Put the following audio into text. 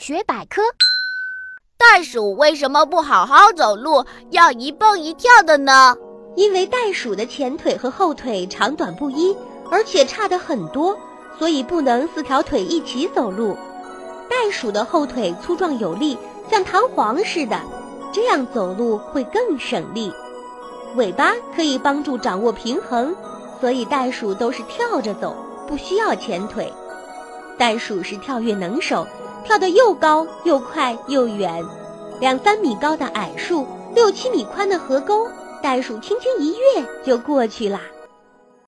学百科：袋鼠为什么不好好走路，要一蹦一跳的呢？因为袋鼠的前腿和后腿长短不一，而且差得很多，所以不能四条腿一起走路。袋鼠的后腿粗壮有力，像弹簧似的，这样走路会更省力。尾巴可以帮助掌握平衡，所以袋鼠都是跳着走，不需要前腿。袋鼠是跳跃能手，跳得又高又快又远。两三米高的矮树，六七米宽的河沟，袋鼠轻轻一跃就过去啦。